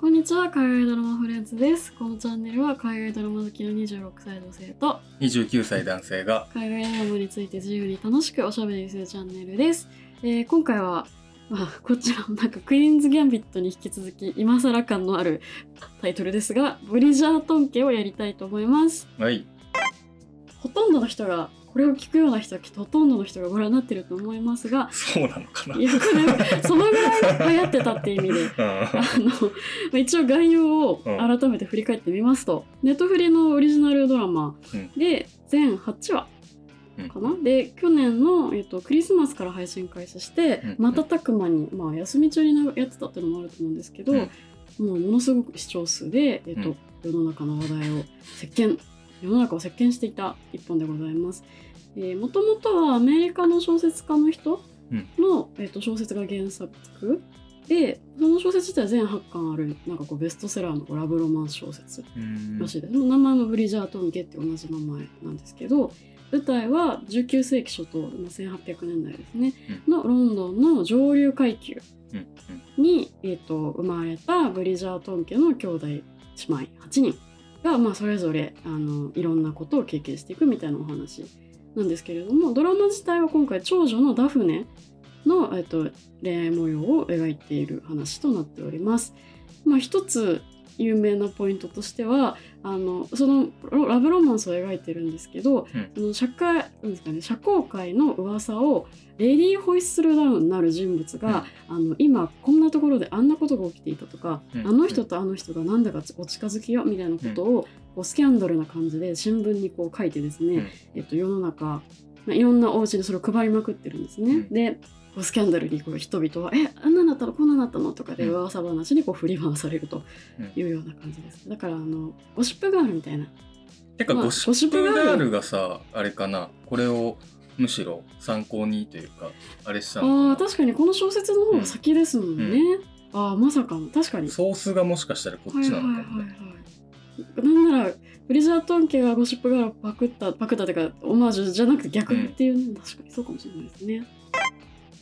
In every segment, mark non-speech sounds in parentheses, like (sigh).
こんにちは、海外ドラマフレンズです。このチャンネルは海外ドラマ好きの26歳女性と29歳男性が海外ドラマについて自由に楽しくおしゃべりするチャンネルです。えー今回は、まあ、こちらもなんかクイーンズ・ギャンビットに引き続き今更感のあるタイトルですが、ブリジャートン家をやりたいと思います。はいほとんどの人が、これを聞くような人はきっとほとんどの人がご覧になってると思いますが、そうなのかな。いや、これ、そのぐらい流行ってたって意味で、あのまあ一応概要を改めて振り返ってみますと、ネットフリのオリジナルドラマで全8話うん。かな、で去年の、えっと、クリスマスから配信開始してうん。瞬く間に、まあ、休み中にやってたっていうのもあると思うんですけど、うん。もうものすごく視聴数で、えっとうん。世の中の話題を席巻世の中を席巻していた一本でございます。もともとはアメリカの小説家の人の、えっと小説が原作。でその小説自体は全8巻あるなんかこうベストセラーのラブロマンス小説うん。らしいです。名前もブリジャートン家って同じ名前なんですけど舞台は19世紀初頭まあ1800年代ですね、のロンドンの上流階級うん。に、えー、と生まれたブリジャートン家の兄弟姉妹8人が、まあ、それぞれあのいろんなことを経験していくみたいなお話なんですけれどもドラマ自体は今回長女のダフネの、えっ、と恋愛模様を描いている話となっております。まあ、一つ有名なポイントとしてはあのそのロラブロマンスを描いてるんですけど、うん。その社会なんですかね社交界の噂をレディーホイッスルダウンなる人物が、あの今こんなところであんなことが起きていたとか、うん。あの人とあの人がなんだかお近づきよみたいなことを、こうスキャンダルな感じで新聞にこう書いてですね、うん。えっと、世の中、まあ、いろんなお家でそれを配りまくってるんですね。うん。でこうスキャンダルにこう人々は「えあんなんだったの？こんなんだったの?」とかでうん。噂話にこう振り回されるというような感じです。だからあのゴシップガールみたいな。てかまあゴシップガールがさあれかな？これをむしろ参考にというかあれしたあのかー確かにこの小説の方が先ですもんね。ああまさかの。確かに。な。ソースがもしかしたらこっちなのかもね。はいはいなんならブリジャートン家がゴシップガールをパクったパクったっていうかオマージュじゃなくて逆っていうの、確かにそうかもしれないですね。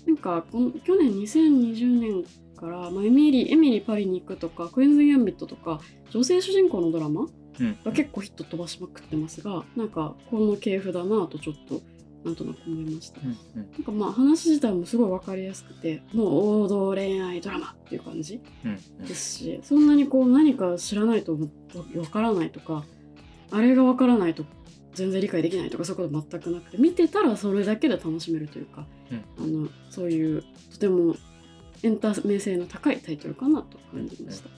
なんかこの去年2020年から、まあ、エミリーエミリーパリに行くとかクイーンズ・ギャンビットとか女性主人公のドラマうん。が結構ヒット飛ばしまくってますがなんかこの系譜だなとちょっとなんとなく思いました。うんうん。なんかまあ話自体もすごい分かりやすくてもう王道恋愛ドラマっていう感じうんうん。ですしそんなにこう何か知らないと分からないとかあれが分からないと全然理解できないとかそういうこと全くなくて見てたらそれだけで楽しめるというか、あのそういうとてもエンタメ性の高いタイトルかなと感じました。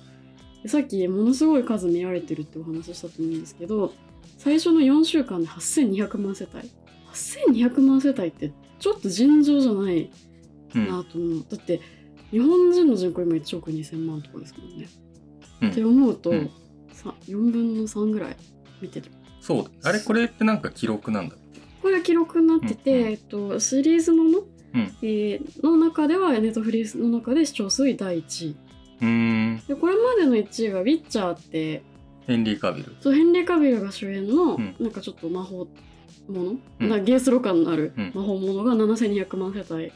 でさっきものすごい数見られてるってお話ししたと思うんですけど最初の4週間で8200万世帯。8200万世帯ってちょっと尋常じゃないうん。なと思う、だって日本人の人口今1億2000万とかですもんね、うん。って思うと、うん。さ4分の3ぐらい見てるそう。あれこれってなんか記録なんだっけ？これが記録になってて、うんうん。えっと、シリーズもの、うん。えーの中ではネットフリーの中で視聴数第1位。うーん。でこれまでの1位が「ウィッチャー」ってヘンリー・カビル。そうヘンリー・カビルが主演の、うん。なんかちょっと魔法もの、うん。なゲースロ感のあるうん。魔法ものが7200万世帯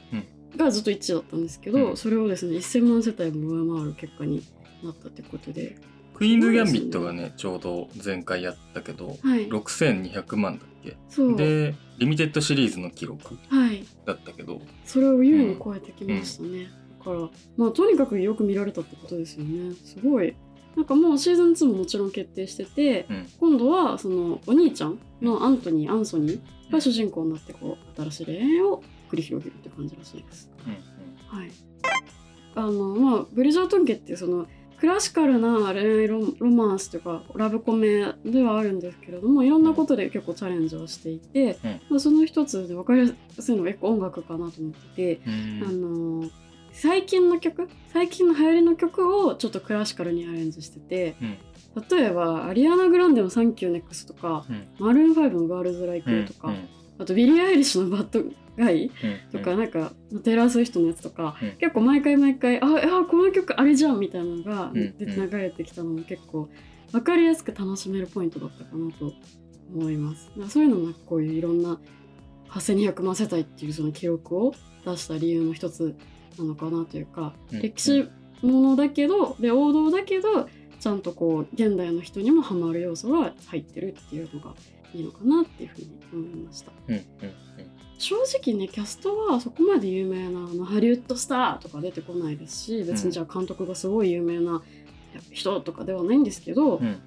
がずっと1位だったんですけど、うん。それをですね1000万世帯も上回る結果になったってことでクイーンズ・ギャンビットがねちょうど前回やったけどはい。6200万だっけ？でリミテッドシリーズの記録はい。だったけどそれを優に超えてきましたね、だからまあとにかくよく見られたってことですよね。すごい。なんかもうシーズン2ももちろん決定しててうん。今度はそのお兄ちゃんのアントニーアンソニーが主人公になってこう新しい恋愛を繰り広げるって感じらしいです。うんはい。あのまあブリジャートン家ってそのクラシカルな恋愛ロロマンスというかラブコメではあるんですけれどもいろんなことで結構チャレンジをしていて、うん。まあ、その一つで分かりやすいのが結構音楽かなと思ってて、うん。あの最近の曲最近の流行りの曲をちょっとクラシカルにアレンジしてて、うん。例えばアリアナ・グランデの「サンキューネクストとか、うん。マルーン5の「 Girls Like」とか、うんあとビリー・アイリッシュの「 bad guy」うんとか、なんかテイラー・スウィフトのやつとか、うん。結構毎回毎回ああこの曲あれじゃんみたいなのがうん出て流れてきたのも結構分かりやすく楽しめるポイントだったかなと思います。そういうのもこういういろんな8200万世帯っていうその記録を出した理由の一つなのかなというか、うん。歴史ものだけどで王道だけどちゃんとこう現代の人にもハマる要素が入ってるっていうのがいいのかなっていうふうに思いました。うんうん正直ねキャストはそこまで有名なあのハリウッドスターとか出てこないですし別にじゃあ監督がすごい有名な人とかではないんですけど、うん。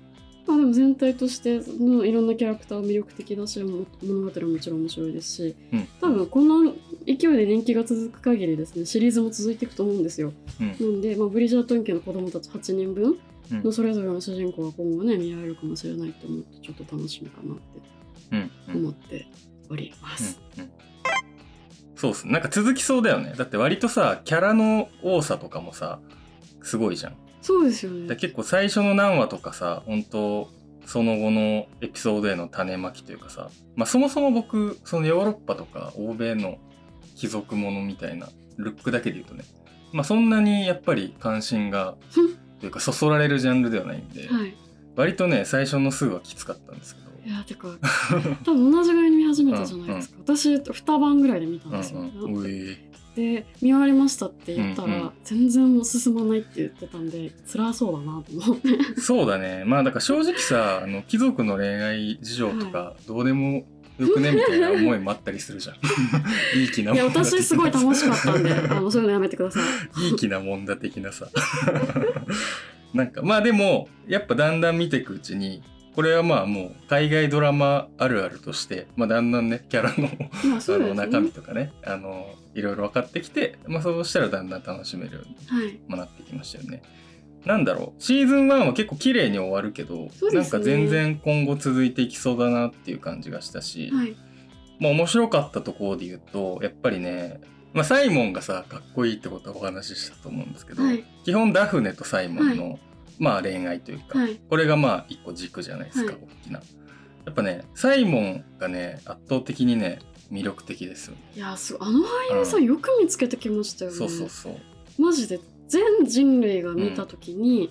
まあでも全体としてのいろんなキャラクターは魅力的だしも物語ももちろん面白いですしうん。多分この勢いで人気が続く限りですねシリーズも続いていくと思うんですよ。うん。なんで、まあ、ブリジャートン家の子供たち8人分うんのそれぞれの主人公が今後ね見られるかもしれないと思ってちょっと楽しみかなって思っております。うんうん。そうっす。なんか続きそうだよね。だって割とさキャラの多さとかもさすごいじゃん。そうですよね。で。結構最初の何話とかさ本当その後のエピソードへの種まきというかさ、まあ、そもそも僕そのヨーロッパとか欧米の貴族ものみたいなルックだけで言うとねまあそんなにやっぱり関心が (laughs) というかそそられるジャンルではないんで、はい。割とね最初のすぐはきつかったんですけど。いやてか多分同じぐらいに見始めたじゃないですか、私2晩ぐらいで見たんですよ、うんうん。で見終わりましたって言ったら、うんうん。全然もう進まないって言ってたんで辛そうだなと思って。そうだね。まあだから正直さあの貴族の恋愛事情とかどうでもよくねみたいな思いもあったりするじゃん。(laughs) いい気ないやもんだ私すごい楽しかったんであのそういうのやめてください。いい気なもんだ的なさ。(laughs) なんかまあでもやっぱだんだん見ていくうちにこれはまあもう海外ドラマあるあるとして、まあ、だんだんねキャラのあの中身とかねあのいろいろ分かってきて、まあ、そうしたらだんだん楽しめるようにはい。まあなってきましたよね。なんだろう。シーズン1は結構綺麗に終わるけど、ね。なんか全然今後続いていきそうだなっていう感じがしたし、はい。まあ面白かったところで言うとやっぱりね、まあ、サイモンがさかっこいいってことはお話ししたと思うんですけど、はい。基本ダフネとサイモンの、まあ恋愛というか、はい。これがまあ一個軸じゃないですか、はい。大きな。やっぱねサイモンがね圧倒的にね魅力的ですよね。いやすあの俳優さん。よく見つけてきましたよね。そうそうそう。マジで全人類が見た時に、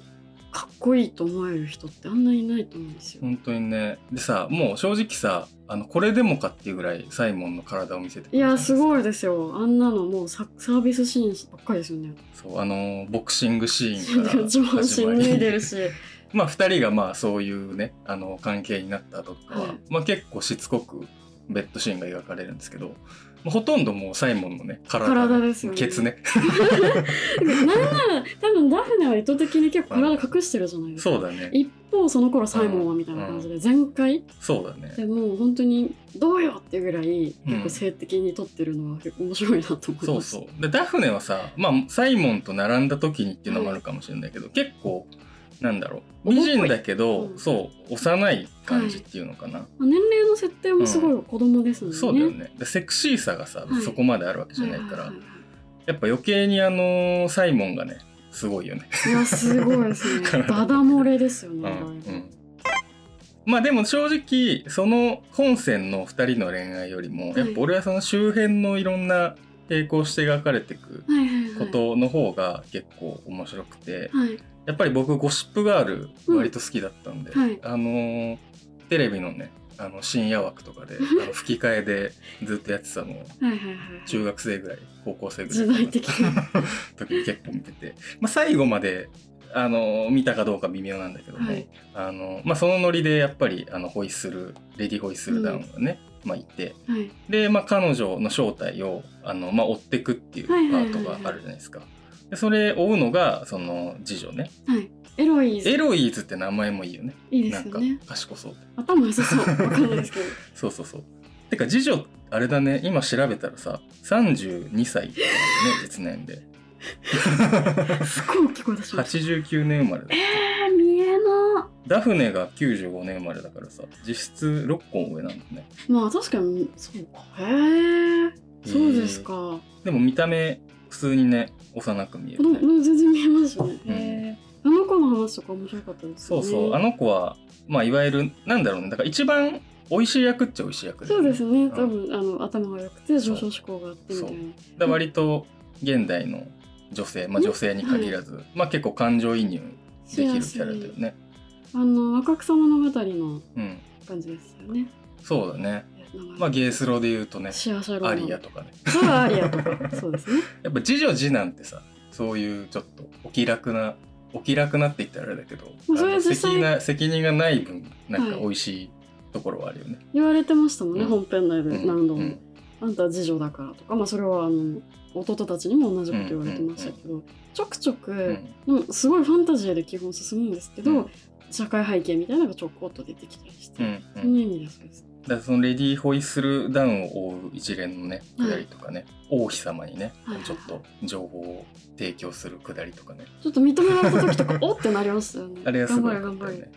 かっこいいと思える人ってあんないないと思うんですよ、本当にね。でさもう正直さあのこれでもかっていうぐらいサイモンの体を見せてくいやすごいいですよ。あんなのもうササービスシーンばっかりですよね。そうあのボクシングシーンから (laughs) 上半身脱いでるし。(laughs) まあ2人がまあそういうねあの関係になった後とかは、はい。まあ、結構しつこくベッドシーンが描かれるんですけど、まあ、ほとんどもうサイモンのね体体ですよね。ケツね。なんなら多分ダフネは意図的に結構体隠してるじゃないですか。そうだね。一方その頃サイモンはみたいな感じで全開？そうだね。でもう本当にどうよっていうぐらい結構性的に撮ってるのは結構面白いなと思います、そうそう。でダフネはさ、まあ、サイモンと並んだ時にっていうのもあるかもしれないけど、結構なんだろう。美人だけど、うん。そう幼い感じっていうのかな、まあ年齢の設定もすごい子供ですもんね、そうだよね。でセクシーさがさ、はい。そこまであるわけじゃないから、はいはいはいやっぱ余計にあのサイモンがねすごいよね、いやすごいですね。(laughs) 体。ダダ漏れですよね、うんまあでも正直その本線の2人の恋愛よりも、はいやっぱ俺はその周辺のいろんな並行して描かれていくはいはいはいことの方が結構面白くて、はいやっぱり僕ゴシップガール割と好きだったんで、うんはい。あのーテレビのねあの深夜枠とかであの吹き替えでずっとやってたのをはいはいはい中学生ぐらい高校生ぐらい時代的な。(laughs) 時に結構見てて、まあ、最後まであの見たかどうか微妙なんだけども、はい。あのまあ、そのノリでやっぱりあのホイッスルレディホイッスルダウンがね、まあ、いて。はい。で、まあ、彼女の正体をあの、まあ、追ってくっていうパはいはいはい。ートがあるじゃないですか。でそれ追うのがその次女ね。はい。エロイーズ。エロイーズって名前もいいよね。いいでなんかすよね賢そうで頭良さそう。わかんないですけど。(laughs) そうそうそう。てか次女あれだね。今調べたらさ32歳ね実年で。すごい大きい声出しました。89年生まれだえー、見えなダフネが95年生まれだからさ実質6個上なんだね。まあ確かにそうか。へえそうですか。でも見た目普通にね幼く見えるね。全然見えますよね、うん。あの子の話とか面白かったですよね。そうそう。あの子はまあいわゆるなんだろうね。だから一番美味しい役っちゃ美味しい役だよそうですね。ん。多分あの頭が良くて上昇志向があってみたいな。割と現代の女性まあ女性に限らず、まあ結構感情移入できるキャラだよね。あの若草物語のうん。感じですよね。そうだねまあゲースロで言うとねシアリアとかね。そうアリアとか。そうですね。(laughs) やっぱ次女次男ってさそういうちょっとお気楽なお気楽なって言ったらあれだけど責任責任がない分なんかはい。美味しいところはあるよね。言われてましたもんね、うん。本編内で何度も、うん。あんたは次女だからとか。まあそれはあの弟たちにも同じこと言われてましたけど、ちょくちょく、うん。すごいファンタジーで基本進むんですけど、うん。社会背景みたいなのがちょこっと出てきたりして、うんうん。その意味でそうです。だそのレディー・ホイッスルダウンを追う一連のねはい。くだりとかね、王妃様にね、はいはいはい。ちょっと情報を提供するくだりとかね。ちょっと認められた時とかおってなりましたよね。(laughs) あれはすごい頑張れ頑張れ。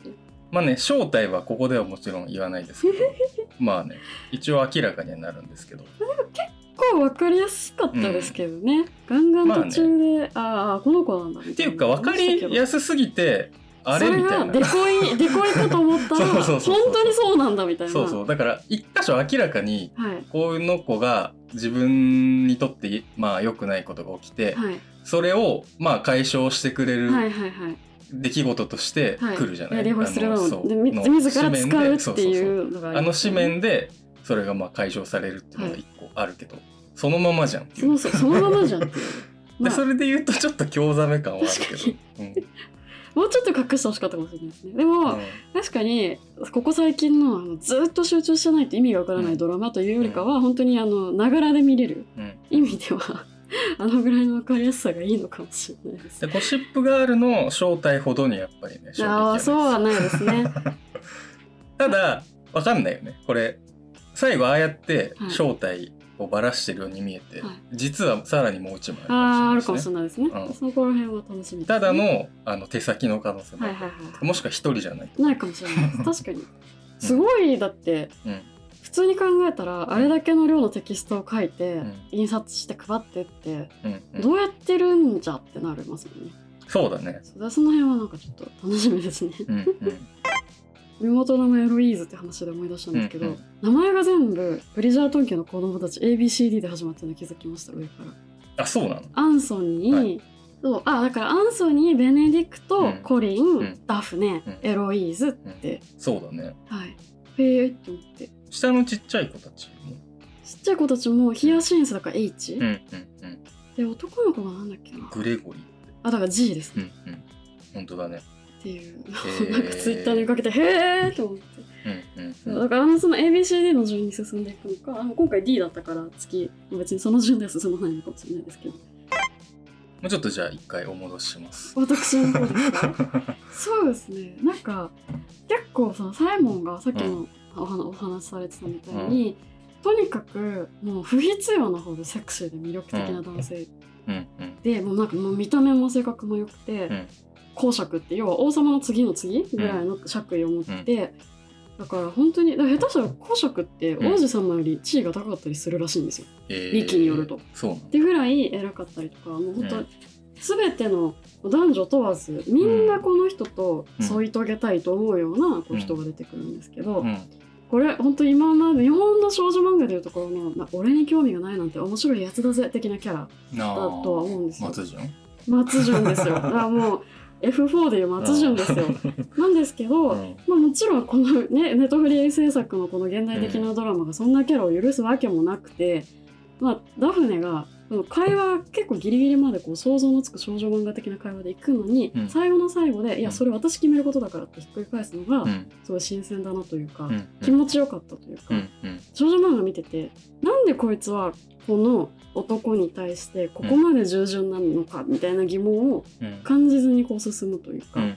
まあね正体はここではもちろん言わないですけど。(laughs) まあね一応明らかにはなるんですけど。結構わかりやすかったですけどね。ガンガン途中で、ああこの子なんだみったていうか分かりやすすぎてあれ？みたいな。それがデコイ (laughs) デコイかと思ったらそうそうそうそう。本当にそうなんだみたいな。そうそう。だから一箇所明らかにはい。この子が自分にとってまあ良くないことが起きて、はい。それをまあ解消してくれるはいはいはい。出来事としてはい、来るじゃない、やりホイするあのでみの自ら使うっていうのがあの紙で面でそれがまあ解消されるっていうのが一個あるけど、そのままじゃんっていう。そのそのままじゃんっていう。(laughs) まあ。でそれで言うとちょっと興ざめ感はあるけど、うんもうちょっと隠してほしかったかもしれないですね。でも、うん確かにここ最近のあのずっと集中してないと意味がわからないドラマというよりかは、本当にあのながらで見れるうん意味では (laughs) あのぐらいの分かりやすさがいいのかもしれないです。でゴシップガールの正体ほどにやっぱりねあはあそうはないですね。(laughs) ただわかんないよねこれ最後ああやってはい正体をばらしてるように見えて、はい実はさらにもう一枚あるかもあるかもしれないですね。うんそこら辺は楽しみね。ただのあの手先の可能性もはいはいはい。もしくは一人じゃないと、ないかもしれないです。(laughs) 確かに。すごいだってうん普通に考えたらあれだけの量のテキストを書いて、うん印刷して配ってってうんうんどうやってるんじゃってなりますよね。そうだねそその辺はなんかちょっと楽しみですね。うんうん妹の名前エロイーズって話で思い出したんですけど、うんうん。名前が全部ブリジャートン家の子供たち ABCD で始まってるの気づきました上から。あそうなの？アンソニー、はい。そうあだからアンソニーベネディクト、うん。コリン、ん。ダフネ、うん。エロイーズって、そうだね。はい。へえって思って。下のちっちゃい子たちも？ちっちゃい子たちもヒヤシンスだから H、うん。うん。うん。で男の子がなんだっけな。グレゴリーあだから G ですうね、ん。うん。本当だねっていう。ーなんかツイッターにかけてへえって思って、うんうんそううんだからあのその ABCD の順に進んでいくのか。あの今回 D だったから次別にその順では進まないのかもしれないですけど。もうちょっとじゃあ一回お戻しします。私の方ですかそうですね。なんか結構そのサイモンがさっきのお話お話しされてたみたいに、とにかくもう不必要なほどセクシーで魅力的な男性うんうん。で、もうなんかもう見た目も性格も良くて、うん公爵って要は王様の次の次ぐらいの爵位を持って、だから本当に下手したら公爵ってうん王子様より地位が高かったりするらしいんですよ。えウィキによるとそうなのってぐらい偉かったりとかもう本当、うん全ての男女問わずみんなこの人とうん添い遂げたいと思うようなこう人が出てくるんですけど、うんこれ本当今まで日本の少女漫画でいうところの、まあ、俺に興味がないなんて面白いやつだぜ的なキャラなだとは思うんですよ。松潤松潤ですよ。だからもう (laughs) F4 でいう松潤ですよ。なんですけど、うんまあ、もちろんこのねネットフリー制作のこの現代的なドラマがそんなキャラを許すわけもなくて、まあ、ダフネが会話結構ギリギリまでこう想像のつく少女漫画的な会話で行くのに、うん。最後の最後で「いやうんそれ私決めることだから」ってひっくり返すのが、うん。すごい新鮮だなというか、うん。気持ちよかったというか、うん。うん。少女漫画見ててなんでこいつはこの男に対してここまで従順なのかみたいな疑問をうん。感じずにこう進むというか、うん。うん。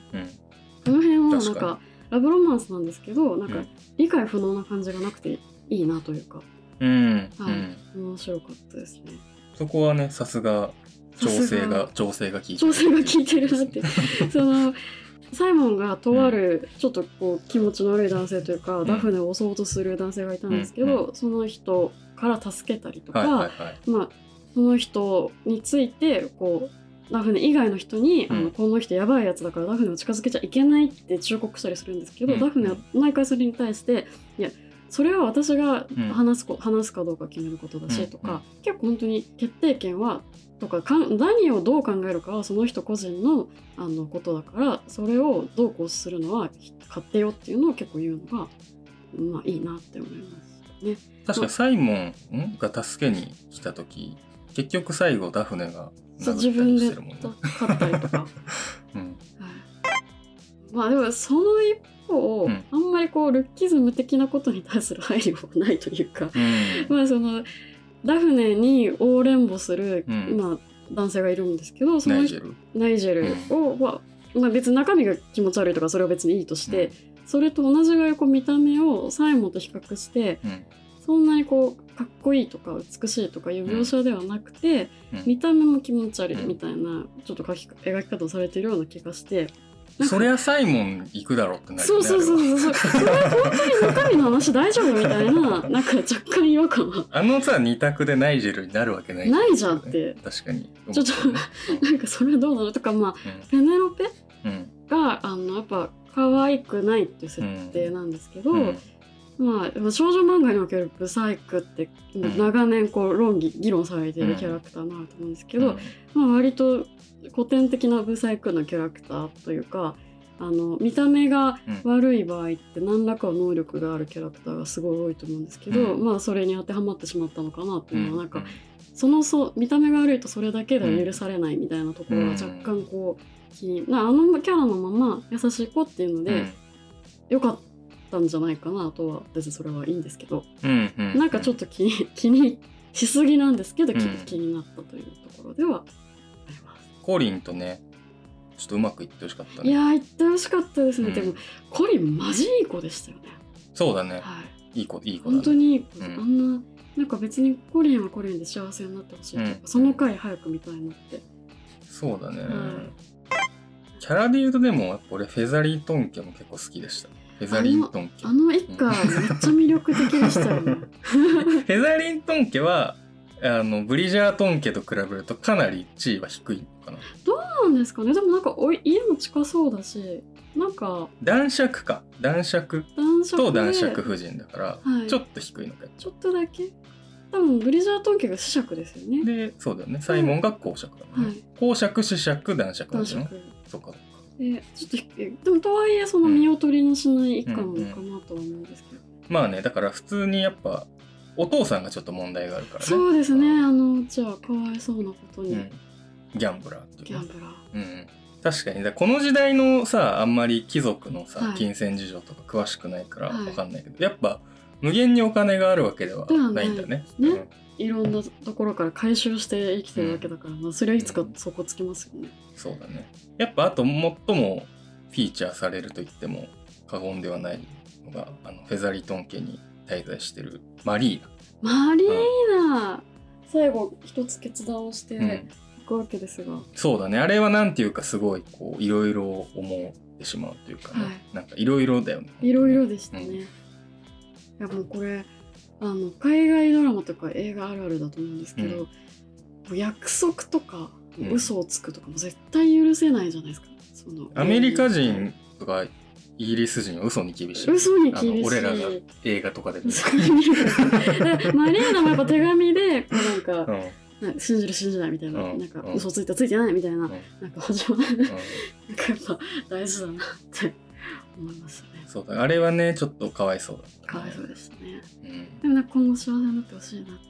この辺はなん確かかラブロマンスなんですけどなんかうん。理解不能な感じがなくていいなというか。うん。はい。うん面白かったですね。そこはねさすが調整が。調整が効いてる。調整が効いてるなって。(laughs) そのサイモンがとあるちょっとこう気持ちの悪い男性というか、ん。ダフネを襲おうとする男性がいたんですけど、うん。その人から助けたりとか、はいはいはい。まあその人についてこうダフネ以外の人に、あうん。のこの人やばいやつだからダフネを近づけちゃいけないって忠告したりするんですけど、うん。ダフネは毎回それに対していやそれは私がうん話すこ、話すかどうか決めることだし、うんとか結構本当に決定権はとかかん何をどう考えるかはその人個人のあのことだからそれをどうこうするのは勝手よっていうのを結構言うのがまあいいなって思いますね。確かサイモンんが助けに来た時結局最後ダフネがそう自分で。(laughs) 勝ったりとか。うんはいまあでもその一方、うん。あんまりこうルッキズム的なことに対する配慮はないというか、うん。(laughs) まあそのダフネに横連母する、うん。まあ、男性がいるんですけどそのナイジェル。ナイジェルを、まあまあ、別に中身が気持ち悪いとかそれは別にいいとして、それと同じぐらいこう見た目をサイモンと比較してうん。そんなにこうかっこいいとか美しいとかいう描写ではなくて、うん。見た目も気持ち悪いうんみたいなちょっと描き描き方をされているような気がして。そりゃサイモン行くだろうってなるよね。そうそうそう。そうそう。それは本当に中身の話大丈夫みたいな、(laughs) なんか若干違和感は。あのさ二択でナイジェルになるわけないないじゃんって。確かに。ちょっとなんかそれはどうなの？とか、まあ、うん。ペネロペうん。が、あの、やっぱ可愛くないっていう設定なんですけど、うんまあ、少女漫画におけるブサイクって、ん。長年こう論議、議論されているキャラクターになると思うんですけど、うん。まあ、割と古典的なブサイクなキャラクターというかあの見た目が悪い場合って何らかの能力があるキャラクターがすごい多いと思うんですけど、うん。まあそれに当てはまってしまったのかなっていうのはなんか、うんそのそう見た目が悪いとそれだけでは許されないみたいなところが若干こう気になあのキャラのまま優しい子っていうので、よかったんじゃないかなとは別にそれはいいんですけど、うんうんなんかちょっと気に (laughs) 気にしすぎなんですけど、きうん。気になったというところではあります。コリンとねちょっとうまくいってほしかったね。いやー言ってほしかったですね、うん。でもコリンマジいい子でしたよね。そうだね。はい。いい子いい子だね。本当にいい子、うん。あんななんか別にコリンはコリンで幸せになってほしいとか、うん。その回早く見たいなって。そうだね、はキャラで言うとでも俺フェザリートンケも結構好きでしたフェザリートンケあの一家めっちゃ魅力的でしたよね。(laughs) フェザリートンケはあのブリジャートンケと比べるとかなり地位は低いのかな。そうなんですかね。でもなんかおい家も近そうだしなんか男爵か。男爵と男爵夫人だから、はい。ちょっと低いのか。ちょっとだけ。多分ブリジャートン家が子爵ですよね。でそうだよね。サイモンが公爵だもんね、はい。公爵子爵男爵なん男だよね。爵そうか。そうかでちょっとでもとはいえその見劣りのしない一家なのかなとは思うんですけど、まあねだから普通にやっぱお父さんがちょっと問題があるからね。そうですね。あのじゃあかわいそうなことに、うん、ギャンブラーっていうね。ギャンブラー。うん、確かに。だこの時代のさあんまり貴族のさ、はい。金銭事情とか詳しくないからはい。わかんないけど、やっぱ無限にお金があるわけではない。んだね。ではないいろんなところから回収して生きてるわけだから、まあ、それはいつかそこつきますよね。うんそうだね。やっぱあと最もフィーチャーされると言っても過言ではないのがあのフェザリトン家に滞在してるマリーマリーナ、最後一つ決断をしてナ、うん。いくわけですが、そうだね。あれはなんていうかすごいこういろいろ思ってしまうというかね、はい。なんかいろいろだよね。いろいろでしたね。うんいやもうこれあの海外ドラマとか映画あるあるだと思うんですけど、もう約束とかうん。嘘をつくとかも絶対許せないじゃないですか。そのアメリカ人とかイギリス人は嘘に厳しい。嘘に厳しい。俺らが映画とかで見る。(laughs) マリーナもやっぱ手紙でこうなんかうん。なんか信じる信じないみたいな,、うん。なんかうん。嘘ついたついてないみたいな、うん。なんか始まる、なんかやっぱ大事だなって思いましたね。そうだ。あれはねちょっとかわいそうだった、かわいそうでしたね。うん。でもなんか今後幸せになってほしいなって。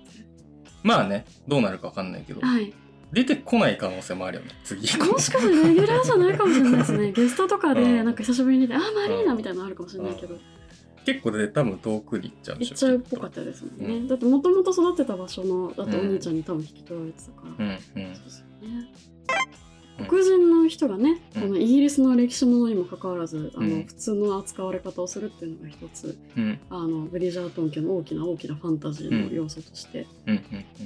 まあねどうなるかわかんないけど。はい。出てこない可能性もあるよね次。もしかしたらレギュラーじゃないかもしれないですね。(laughs) ゲストとかでうん。なんか久しぶりに見て、あ、マリーナみたいなのあるかもしれないけど、結構で多分遠くに行っちゃう行っちゃうっぽかったですもんね。うん。だってもともと育ってた場所の、だってお兄ちゃんに多分引き取られてたから。うん。うん。そうですよね。うん黒人の人がね、うん。このイギリスの歴史ものにもかかわらず、あのうん。普通の扱われ方をするっていうのが一つうん。あのブリジャートン家の大きな大きなファンタジーの要素として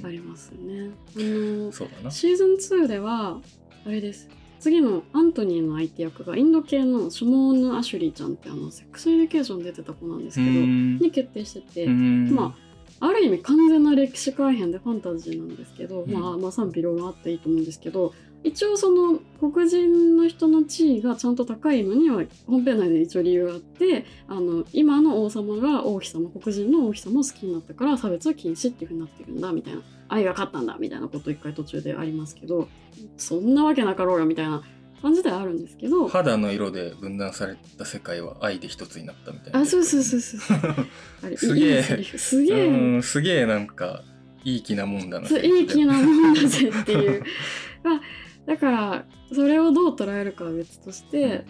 ありますよね。あのシーズン2ではあれです。次のアントニーの相手役がインド系のシモーヌ・アシュリーちゃんってあの Sex Education 出てた子なんですけど、うん。に決定してて、うん。まあある意味完全な歴史改変でファンタジーなんですけど、うん。まあまあ賛否両論あっていいと思うんですけど一応その黒人の人の地位がちゃんと高いのには本編内で一応理由があってあの今の王様が王妃様黒人の王妃様を好きになったから差別は禁止っていうふうになってるんだみたいな愛が勝ったんだみたいなこと一回途中でありますけどそんなわけなかろうよみたいな感じではあるんですけど。肌の色で分断された世界は愛で一つになったみたいな。あそうそうそうそう (laughs) あれすげえ。すげえ、うんすげえなんかいい気なもんだなそういい気なもんだぜっていう。(laughs) まあだからそれをどう捉えるかは別として、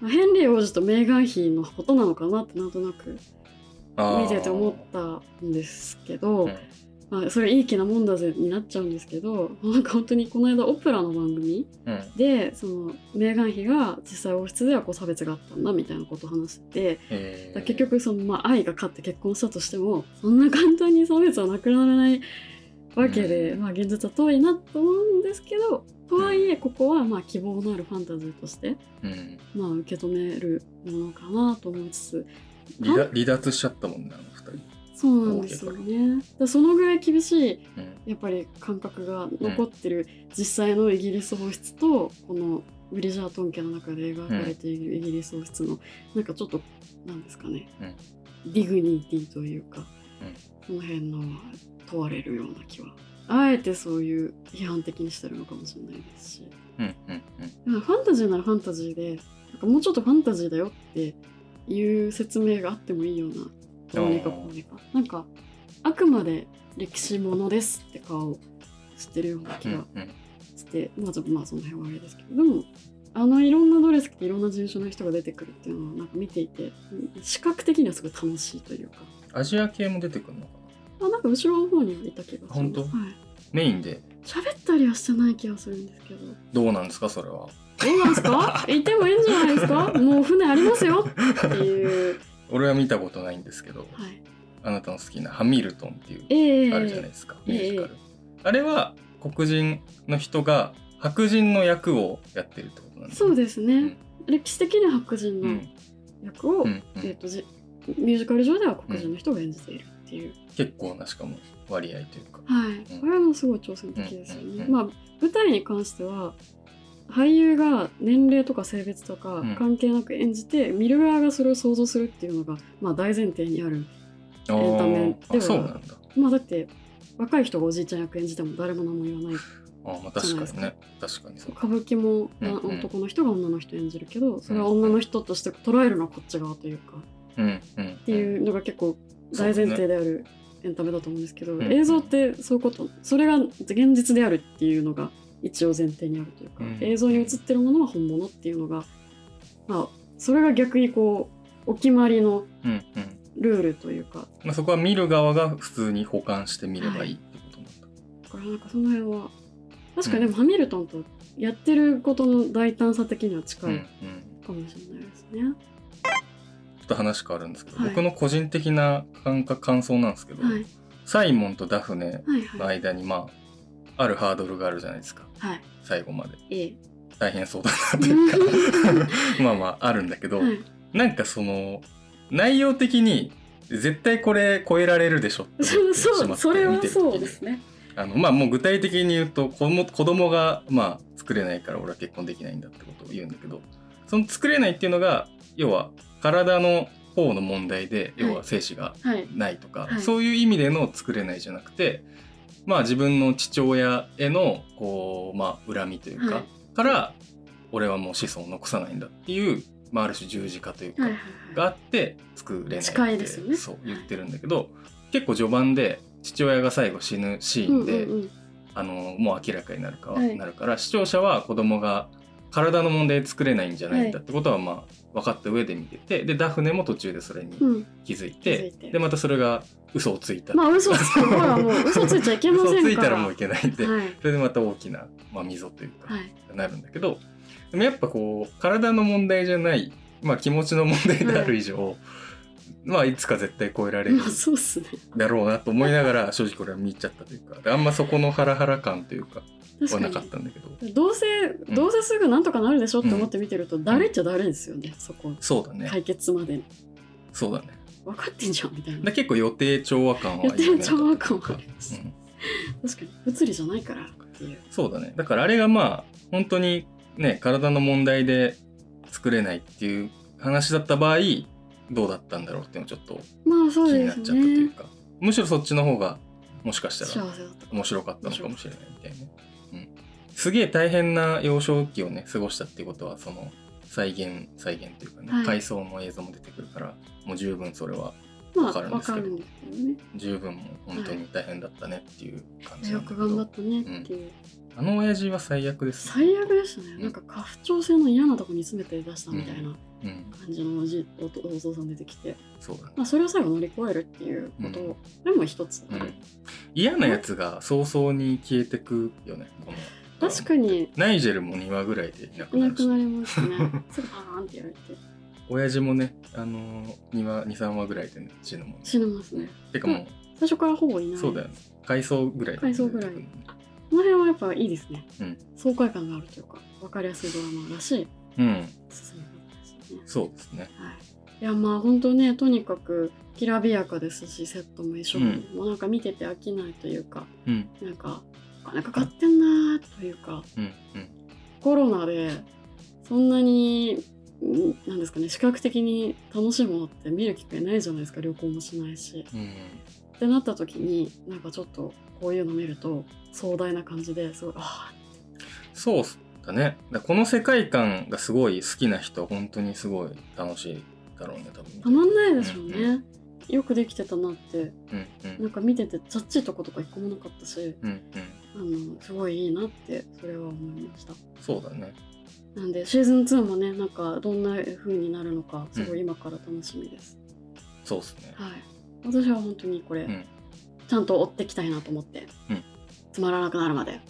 まあヘンリー王子とメーガン妃のことなのかなってなんとなく見てて思ったんですけど、うん。まあ、それいい気なもんだぜになっちゃうんですけどなんか本当にこの間オプラの番組うん。でそのメーガン妃が実際王室ではこう差別があったんだみたいなことを話してて結局その、まあ、愛が勝って結婚したとしてもそんな簡単に差別はなくならないわけで、うん。まあ、現実は遠いなと思うんですけどとはいえここはまあ希望のあるファンタジーとして、うん。まあ、受け止めるものかなと思いつつ。離脱しちゃったもんねあの二人、そうなんですよね。そのぐらい厳しいうん。やっぱり感覚が残ってる実際のイギリス王室とこのブリジャートン家の中で描かれているイギリス王室のなんかちょっとなんですかね、 dignity というか、その辺の問われるような気は。あえてそういう批判的にしてるのかもしれないですし。うんうんうん。ファンタジーならファンタジーでなんかもうちょっとファンタジーだよっていう説明があってもいいようなどうにかこうにか。なんかあくまで歴史ものですって顔してるような気がうんうん。して、まあちょっとまあその辺はあれですけどでもあのいろんなドレス着ていろんな事務所の人が出てくるっていうのをなんか見ていて視覚的にはすごい楽しいというか。アジア系も出てくるのかな？あなんか後ろの方にはいた気がす。本当？はい。メインで？喋ったりはしてない気がするんですけど。どうなんですかそれは？どうなんですか？(laughs) いてもいいんじゃないですか？もう船ありますよ。っていう。俺は見たことないんですけどはい。あなたの好きな「ハミルトン」っていうええ。あるじゃないですか、ええ。ミュージカル、あれは黒人の人が白人の役をやってるってことなんですそうでですね、歴史的に白人のうん。役を、うんうん。えー、とじミュージカル上では黒人の人が演じているっていう、結構なしかも割合というか。はい、うん。これはもうすごい挑戦的ですよね、うんうんうんまあ舞台に関しては俳優が年齢とか性別とかうん。関係なく演じて、見る側がそれを想像するっていうのが、まあ、大前提にあるあエンタメでは。ーあそうなんだ。まあだって若い人がおじいちゃん役演じても誰も何も言わない。あーまあ確かにね。確かに。歌舞伎もなうんうん。男の人が女の人演じるけどそれは女の人として捉えるのはこっち側というか。うんうん。っていうのが結構大前提であるエンタメだと思うんですけど、うん。映像ってそういうことそれが現実であるっていうのが一応前提にあるというか、うん。映像に映ってるものは本物っていうのがまあそれが逆にこうお決まりのうんうん。ルールというか。まあ、そこは見る側が普通に保管してみればいいってことなんだ、だからなんかその辺は確かにでもハミルトンとやってることの大胆さ的には近うんうん。いかもしれないですね。ちょっと話変わるんですけど、はい。僕の個人的な感覚感想なんですけど、はい。サイモンとダフネはいのはい。間にまああるハードルがあるじゃないですか。はい。最後まで。ええ。大変そうだなというか。(laughs) (laughs) まあまああるんだけど、はい。なんかその内容的に絶対これ超えられるでしょって思ってしまってそれはそうですね。あのまあもう具体的に言うと子供子供がまあ作れないから俺は結婚できないんだってことを言うんだけどその作れないっていうのが要は体の方の問題で要は精子がはい。ないとか、はい。そういう意味での作れないじゃなくてまあ自分の父親へのこうまあ恨みというか、はい。から俺はもう子孫を残さないんだっていう、まあ、ある種十字架というか、はいはいはい。があって作れないってね。そう言ってるんだけど、結構序盤で父親が最後死ぬシーンで、あのもう明らかになるかは、はい。なるから視聴者は子供が体の問題で作れないんじゃないんだってことはまあ分かった上で見ててでダフネも途中でそれにうん。気づいて,、気づいてでまたそれが嘘をついた、まあ嘘つく。ほらもう嘘ついちゃいけませんついたらもういけないんで、はい。それでまた大きな、まあ、溝というか、はい。なるんだけどでもやっぱこう体の問題じゃない、まあ、気持ちの問題である以上、まあいつか絶対超えられるまあそうっすね。だろうなと思いながら正直これは見入っちゃったというかあんまそこのハラハラ感というかはなかっに。たんだけど。どうせどうせすぐなんとかなるでしょって思って見てると、だるいっちゃだるいですよね、そこ。そうだね、解決まで。にそうだね。分かってんじゃんみたいな。だ結構予定調和感は予定調和感はあります。うん。確かに。物理じゃないからっていう。そうだね。だからあれがまあ本当にね体の問題で作れないっていう話だった場合どうだったんだろうっていうのちょっとまあ気になっちゃったというねか、むしろそっちの方がもしかしたら面白かったのかもしれないみたいなすげえ大変な幼少期をね過ごしたっていうことはその再現再現というかね、はい。回想の映像も出てくるからもう十分それはまあわかるんわですけど。かるんですけどね。十分も本当に大変だったねっていう感じよなんだけど、く頑張ったねっていう、あの親父は最悪ですね。最悪でしたね、うん。なんか家父長制の嫌なとこに詰めて出したみたいなうん。感じのおじおお父さん出てきて、そうだね。まあ、それを最後乗り越えるっていうことうん。でも一つ嫌なやつが早々に消えてくよねこの確かに。ナイジェルも2話ぐらいでいなくいなるし。なくなりますね。(laughs) すぐパーンってやられて。親父もねあのー、2話23話ぐらいで、ね、死ぬもんね。死にますね。てかもう、最初からほぼいない。そうだよね。回想ぐらいで回想ぐらい。この辺はやっぱいいですね、うん。爽快感があるというか分かりやすいドラマらしいうん。進み方ですね。そうですね。はい、いやまあ本当ねとにかくきらびやかですしセットも衣装も、うん。もうなんか見てて飽きないというかうん。なんかお金かかってんなーというか。うんうん。コロナでそんなにんなんですかね視覚的に楽しいものって見る機会ないじゃないですか旅行もしないし。うん。ってなった時になんかちょっとこういうの見ると壮大な感じですごいあそうだね。だこの世界観がすごい好きな人本当にすごい楽しいだろうね多分。ーたまんないでしょうね、うんよくできてたなって。うんうなんんか見ててチャッチいとことか一個もなかったし。うんうんあのすごいいいなってそれは思いました。そうだね。なんでシーズン2もねなんかどんな風になるのかすごい今から楽しみです、そうっすね。はい。私は本当にこれ、うん。ちゃんと追っていきたいなと思って、うん。つまらなくなるまで。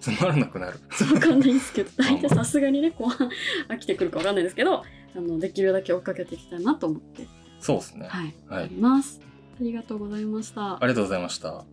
つまらなくなる。わかんないんですけど (laughs) 大体さすがにね後半 (laughs) 飽きてくるかわかんないですけどあのできるだけ追っかけていきたいなと思って。そうですね。はい、はい。あります。ありがとうございましたありがとうございました